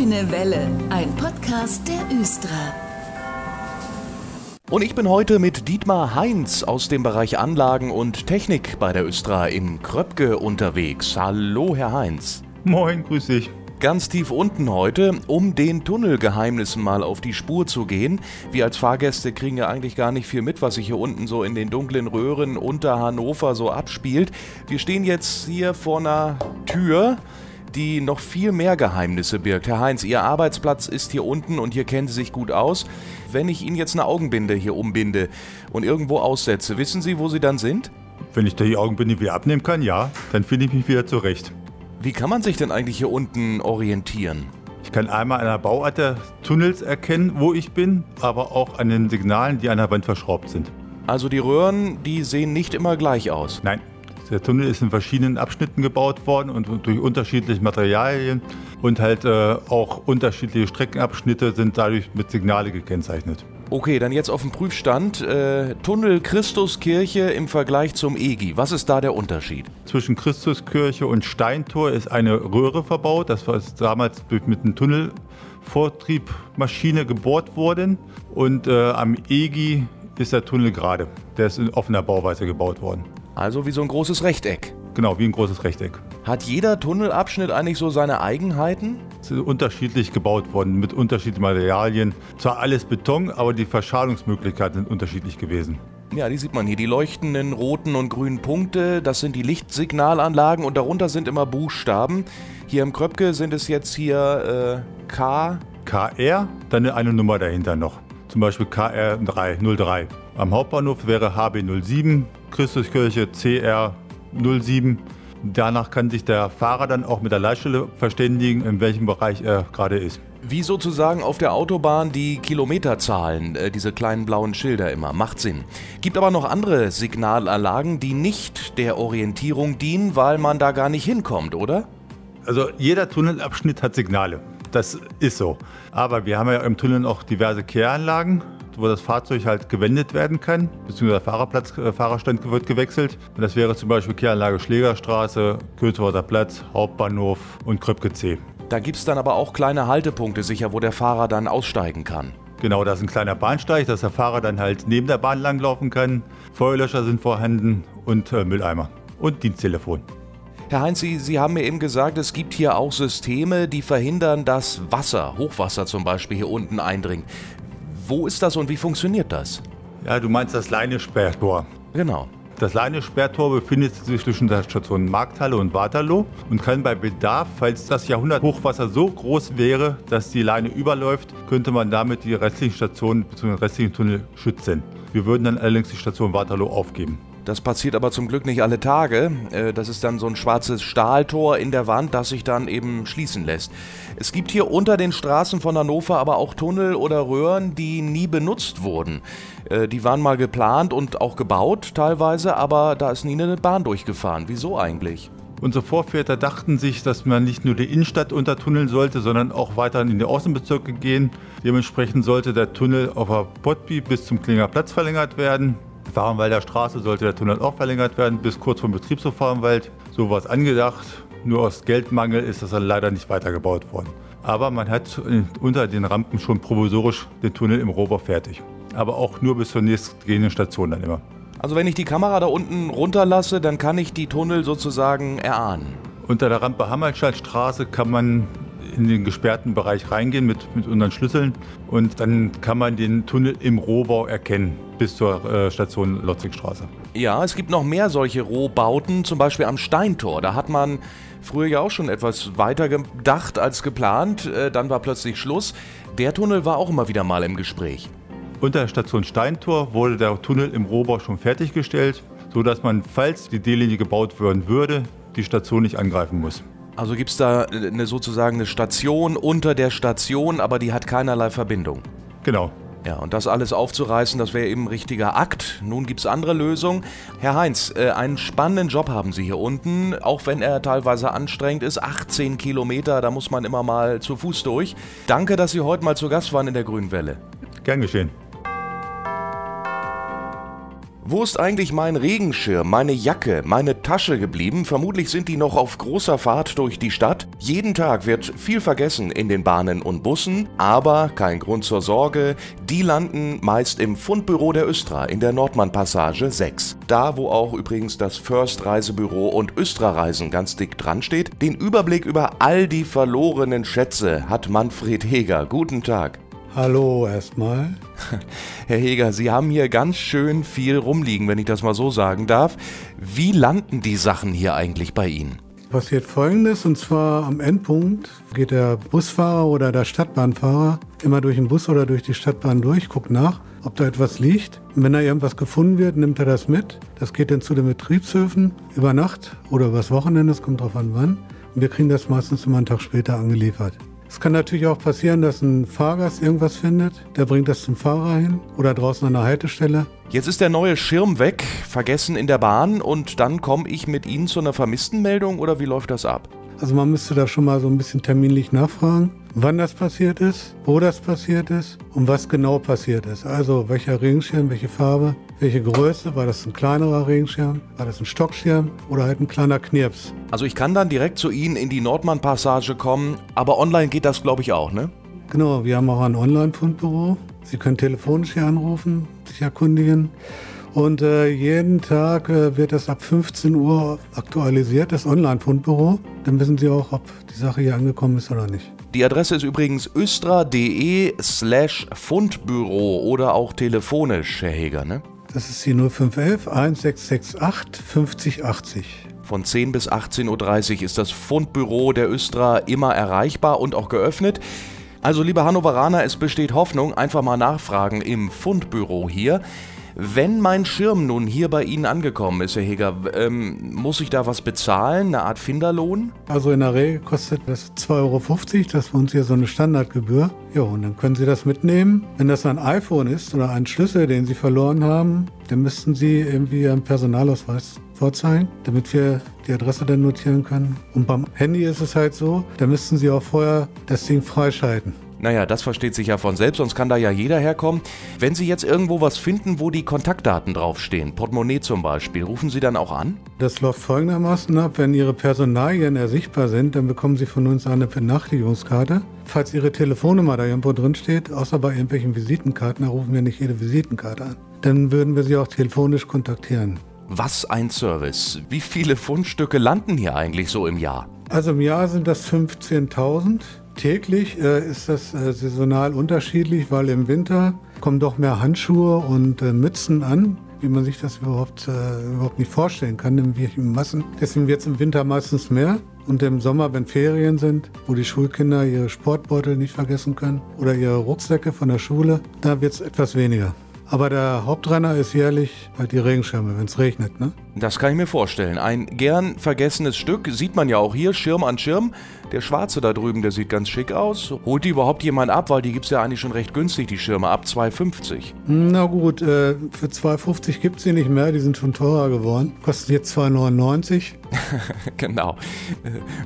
Grüne Welle, ein Podcast der Östra. Und ich bin heute mit Dietmar Heinz aus dem Bereich Anlagen und Technik bei der Östra in Kröpke unterwegs. Hallo, Herr Heinz. Moin, grüß dich. Ganz tief unten heute, um den Tunnelgeheimnissen mal auf die Spur zu gehen. Wir als Fahrgäste kriegen ja eigentlich gar nicht viel mit, was sich hier unten so in den dunklen Röhren unter Hannover so abspielt. Wir stehen jetzt hier vor einer Tür die noch viel mehr Geheimnisse birgt. Herr Heinz, Ihr Arbeitsplatz ist hier unten und hier kennen Sie sich gut aus. Wenn ich Ihnen jetzt eine Augenbinde hier umbinde und irgendwo aussetze, wissen Sie, wo Sie dann sind? Wenn ich da die Augenbinde wieder abnehmen kann, ja, dann finde ich mich wieder zurecht. Wie kann man sich denn eigentlich hier unten orientieren? Ich kann einmal an der Bauart der Tunnels erkennen, wo ich bin, aber auch an den Signalen, die an der Wand verschraubt sind. Also die Röhren, die sehen nicht immer gleich aus. Nein, der Tunnel ist in verschiedenen Abschnitten gebaut worden und durch unterschiedliche Materialien und halt äh, auch unterschiedliche Streckenabschnitte sind dadurch mit Signale gekennzeichnet. Okay, dann jetzt auf dem Prüfstand. Äh, Tunnel Christuskirche im Vergleich zum EGI. Was ist da der Unterschied? Zwischen Christuskirche und Steintor ist eine Röhre verbaut. Das war damals mit einem Tunnelvortriebmaschine gebohrt worden. Und äh, am EGI ist der Tunnel gerade. Der ist in offener Bauweise gebaut worden. Also wie so ein großes Rechteck. Genau, wie ein großes Rechteck. Hat jeder Tunnelabschnitt eigentlich so seine Eigenheiten? Es ist unterschiedlich gebaut worden, mit unterschiedlichen Materialien. Zwar alles Beton, aber die Verschalungsmöglichkeiten sind unterschiedlich gewesen. Ja, die sieht man hier. Die leuchtenden roten und grünen Punkte, das sind die Lichtsignalanlagen und darunter sind immer Buchstaben. Hier im Kröpke sind es jetzt hier äh, K. KR, dann eine Nummer dahinter noch. Zum Beispiel KR03. Am Hauptbahnhof wäre HB07, Christuskirche CR07. Danach kann sich der Fahrer dann auch mit der Leitstelle verständigen, in welchem Bereich er gerade ist. Wie sozusagen auf der Autobahn die Kilometerzahlen, äh, diese kleinen blauen Schilder immer. Macht Sinn. Gibt aber noch andere Signalanlagen, die nicht der Orientierung dienen, weil man da gar nicht hinkommt, oder? Also jeder Tunnelabschnitt hat Signale. Das ist so. Aber wir haben ja im Tunnel auch diverse Kehranlagen wo das Fahrzeug halt gewendet werden kann, beziehungsweise der Fahrerplatz, äh, Fahrerstand wird gewechselt. Und das wäre zum Beispiel Kehranlage Schlägerstraße, Kötherwalder Platz, Hauptbahnhof und Kröpke C. Da gibt es dann aber auch kleine Haltepunkte sicher, wo der Fahrer dann aussteigen kann. Genau, da ist ein kleiner Bahnsteig, dass der Fahrer dann halt neben der Bahn langlaufen kann. Feuerlöscher sind vorhanden und äh, Mülleimer und Diensttelefon. Herr Heinz, Sie, Sie haben mir eben gesagt, es gibt hier auch Systeme, die verhindern, dass Wasser, Hochwasser zum Beispiel, hier unten eindringt. Wo ist das und wie funktioniert das? Ja, du meinst das Leinesperrtor. Genau. Das Leinesperrtor befindet sich zwischen der Station Markthalle und Waterloo und kann bei Bedarf, falls das Jahrhundert-Hochwasser so groß wäre, dass die Leine überläuft, könnte man damit die restlichen Stationen bzw. restlichen Tunnel schützen. Wir würden dann allerdings die Station Waterloo aufgeben. Das passiert aber zum Glück nicht alle Tage. Äh, das ist dann so ein schwarzes Stahltor in der Wand, das sich dann eben schließen lässt. Es gibt hier unter den Straßen von Hannover aber auch Tunnel oder Röhren, die nie benutzt wurden. Äh, die waren mal geplant und auch gebaut teilweise, aber da ist nie eine Bahn durchgefahren. Wieso eigentlich? Unsere Vorväter dachten sich, dass man nicht nur die Innenstadt untertunneln sollte, sondern auch weiter in die Außenbezirke gehen. Dementsprechend sollte der Tunnel auf der Potby bis zum Klinger Platz verlängert werden. Fahrenwalder Straße sollte der Tunnel auch verlängert werden, bis kurz vom Betriebshof Fahrenwald. So war es angedacht. Nur aus Geldmangel ist das dann leider nicht weitergebaut worden. Aber man hat unter den Rampen schon provisorisch den Tunnel im Rohbau fertig. Aber auch nur bis zur nächstgehenden Station dann immer. Also wenn ich die Kamera da unten runterlasse, dann kann ich die Tunnel sozusagen erahnen. Unter der Rampe Hammersteinstraße kann man in den gesperrten Bereich reingehen mit, mit unseren Schlüsseln und dann kann man den Tunnel im Rohbau erkennen bis zur äh, Station Lotzigstraße. Ja, es gibt noch mehr solche Rohbauten, zum Beispiel am Steintor. Da hat man früher ja auch schon etwas weiter gedacht als geplant. Äh, dann war plötzlich Schluss. Der Tunnel war auch immer wieder mal im Gespräch. Unter der Station Steintor wurde der Tunnel im Rohbau schon fertiggestellt, sodass man, falls die D-Linie gebaut werden würde, die Station nicht angreifen muss. Also gibt es da eine, sozusagen eine Station unter der Station, aber die hat keinerlei Verbindung. Genau. Ja, und das alles aufzureißen, das wäre eben ein richtiger Akt. Nun gibt es andere Lösungen. Herr Heinz, äh, einen spannenden Job haben Sie hier unten, auch wenn er teilweise anstrengend ist. 18 Kilometer, da muss man immer mal zu Fuß durch. Danke, dass Sie heute mal zu Gast waren in der Grünen Welle. Gern geschehen. Wo ist eigentlich mein Regenschirm, meine Jacke, meine Tasche geblieben? Vermutlich sind die noch auf großer Fahrt durch die Stadt. Jeden Tag wird viel vergessen in den Bahnen und Bussen, aber kein Grund zur Sorge, die landen meist im Fundbüro der Östra in der Nordmann-Passage 6. Da, wo auch übrigens das First Reisebüro und Östra Reisen ganz dick dran steht. Den Überblick über all die verlorenen Schätze hat Manfred Heger. Guten Tag. Hallo erstmal. Herr Heger, Sie haben hier ganz schön viel rumliegen, wenn ich das mal so sagen darf. Wie landen die Sachen hier eigentlich bei Ihnen? Passiert folgendes, und zwar am Endpunkt geht der Busfahrer oder der Stadtbahnfahrer immer durch den Bus oder durch die Stadtbahn durch, guckt nach, ob da etwas liegt. Und wenn da irgendwas gefunden wird, nimmt er das mit. Das geht dann zu den Betriebshöfen über Nacht oder übers Wochenende, es kommt drauf an wann. Und wir kriegen das meistens immer einen Tag später angeliefert. Es kann natürlich auch passieren, dass ein Fahrgast irgendwas findet, der bringt das zum Fahrer hin oder draußen an der Haltestelle. Jetzt ist der neue Schirm weg, vergessen in der Bahn und dann komme ich mit Ihnen zu einer Vermisstenmeldung oder wie läuft das ab? Also man müsste da schon mal so ein bisschen terminlich nachfragen, wann das passiert ist, wo das passiert ist und was genau passiert ist. Also welcher Regenschirm, welche Farbe, welche Größe, war das ein kleinerer Regenschirm, war das ein Stockschirm oder halt ein kleiner Knirps. Also ich kann dann direkt zu Ihnen in die Nordmann-Passage kommen, aber online geht das glaube ich auch, ne? Genau, wir haben auch ein Online-Fundbüro. Sie können telefonisch hier anrufen, sich erkundigen. Und äh, jeden Tag äh, wird das ab 15 Uhr aktualisiert, das Online-Fundbüro. Dann wissen Sie auch, ob die Sache hier angekommen ist oder nicht. Die Adresse ist übrigens östra.de slash Fundbüro oder auch telefonisch, Herr Heger, ne? Das ist die 0511 1668 5080. Von 10 bis 18.30 Uhr ist das Fundbüro der Östra immer erreichbar und auch geöffnet. Also, liebe Hannoveraner, es besteht Hoffnung. Einfach mal nachfragen im Fundbüro hier. Wenn mein Schirm nun hier bei Ihnen angekommen ist, Herr Heger, ähm, muss ich da was bezahlen? Eine Art Finderlohn? Also in der Regel kostet das 2,50 Euro. Das ist bei uns hier so eine Standardgebühr. Ja, und dann können Sie das mitnehmen. Wenn das ein iPhone ist oder ein Schlüssel, den Sie verloren haben, dann müssten Sie irgendwie Ihren Personalausweis vorzeigen, damit wir die Adresse dann notieren können. Und beim Handy ist es halt so, da müssten Sie auch vorher das Ding freischalten. Naja, das versteht sich ja von selbst, sonst kann da ja jeder herkommen. Wenn Sie jetzt irgendwo was finden, wo die Kontaktdaten draufstehen, Portemonnaie zum Beispiel, rufen Sie dann auch an? Das läuft folgendermaßen ab, wenn Ihre Personalien ersichtbar sind, dann bekommen Sie von uns eine Benachrichtigungskarte. Falls Ihre Telefonnummer da irgendwo drin steht, außer bei irgendwelchen Visitenkarten, da rufen wir nicht jede Visitenkarte an. Dann würden wir Sie auch telefonisch kontaktieren. Was ein Service. Wie viele Fundstücke landen hier eigentlich so im Jahr? Also im Jahr sind das 15.000. Täglich äh, ist das äh, saisonal unterschiedlich, weil im Winter kommen doch mehr Handschuhe und äh, Mützen an, wie man sich das überhaupt, äh, überhaupt nicht vorstellen kann, in Massen. Deswegen wird es im Winter meistens mehr. Und im Sommer, wenn Ferien sind, wo die Schulkinder ihre Sportbeutel nicht vergessen können oder ihre Rucksäcke von der Schule, da wird es etwas weniger. Aber der Hauptrenner ist jährlich halt die Regenschirme, wenn es regnet, ne? Das kann ich mir vorstellen. Ein gern vergessenes Stück sieht man ja auch hier, Schirm an Schirm. Der schwarze da drüben, der sieht ganz schick aus. Holt die überhaupt jemand ab? Weil die gibt es ja eigentlich schon recht günstig, die Schirme, ab 2,50. Na gut, äh, für 2,50 gibt es sie nicht mehr, die sind schon teurer geworden. Kosten jetzt 2,99. genau.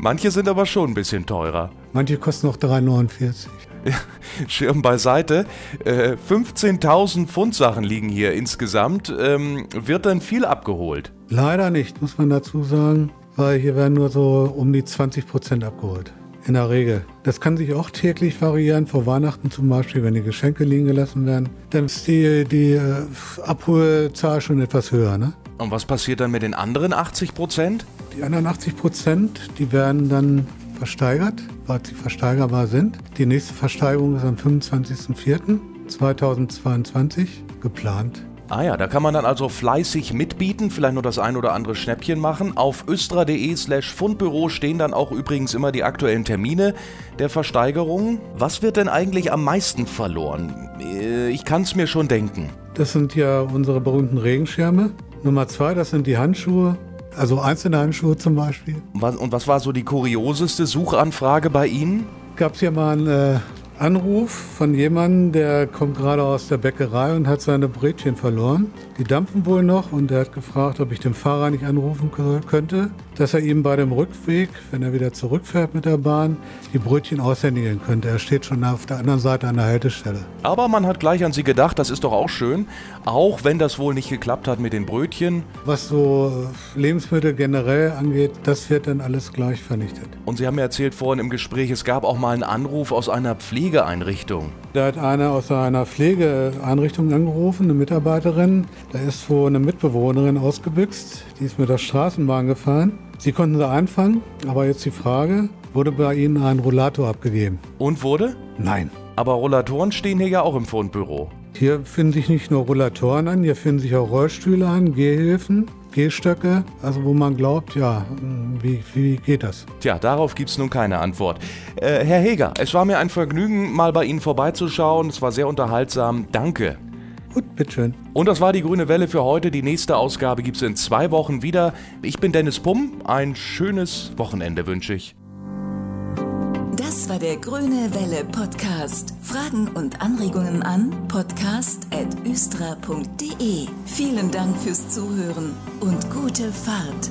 Manche sind aber schon ein bisschen teurer. Manche kosten noch 3,49. Schirm beiseite. Äh, 15.000 Pfundsachen liegen hier insgesamt. Ähm, wird dann viel abgeholt? Leider nicht, muss man dazu sagen, weil hier werden nur so um die 20 Prozent abgeholt. In der Regel. Das kann sich auch täglich variieren, vor Weihnachten zum Beispiel, wenn die Geschenke liegen gelassen werden. Dann ist die, die äh, Abholzahl schon etwas höher. Ne? Und was passiert dann mit den anderen 80 Prozent? Die anderen 80 Prozent, die werden dann versteigert, weil sie versteigerbar sind. Die nächste Versteigerung ist am 25.04.2022 geplant. Ah ja, da kann man dann also fleißig mitbieten, vielleicht nur das ein oder andere Schnäppchen machen. Auf östra.de slash Fundbüro stehen dann auch übrigens immer die aktuellen Termine der Versteigerung. Was wird denn eigentlich am meisten verloren? Äh, Ich kann es mir schon denken. Das sind ja unsere berühmten Regenschirme. Nummer zwei, das sind die Handschuhe. Also einzelne Handschuhe zum Beispiel. Und was war so die kurioseste Suchanfrage bei Ihnen? Gab es hier mal einen äh, Anruf von jemandem, der kommt gerade aus der Bäckerei und hat seine Brötchen verloren. Die dampfen wohl noch und er hat gefragt, ob ich den Fahrer nicht anrufen könnte. Dass er ihm bei dem Rückweg, wenn er wieder zurückfährt mit der Bahn, die Brötchen aushändigen könnte. Er steht schon auf der anderen Seite an der Haltestelle. Aber man hat gleich an sie gedacht, das ist doch auch schön, auch wenn das wohl nicht geklappt hat mit den Brötchen. Was so Lebensmittel generell angeht, das wird dann alles gleich vernichtet. Und Sie haben mir erzählt vorhin im Gespräch, es gab auch mal einen Anruf aus einer Pflegeeinrichtung. Da hat einer aus einer Pflegeeinrichtung angerufen, eine Mitarbeiterin. Da ist wohl eine Mitbewohnerin ausgebüxt, die ist mit der Straßenbahn gefahren. Sie konnten sie einfangen, aber jetzt die Frage, wurde bei Ihnen ein Rollator abgegeben? Und wurde? Nein. Aber Rollatoren stehen hier ja auch im Fundbüro. Hier finden sich nicht nur Rollatoren an, hier finden sich auch Rollstühle an, Gehhilfen, Gehstöcke, also wo man glaubt, ja, wie, wie geht das? Tja, darauf gibt's nun keine Antwort. Äh, Herr Heger, es war mir ein Vergnügen, mal bei Ihnen vorbeizuschauen. Es war sehr unterhaltsam. Danke. Gut, bitteschön. Und das war die Grüne Welle für heute. Die nächste Ausgabe gibt's in zwei Wochen wieder. Ich bin Dennis Pumm. Ein schönes Wochenende wünsche ich. Das war der Grüne Welle Podcast. Fragen und Anregungen an podcast.östra.de. Vielen Dank fürs Zuhören und gute Fahrt.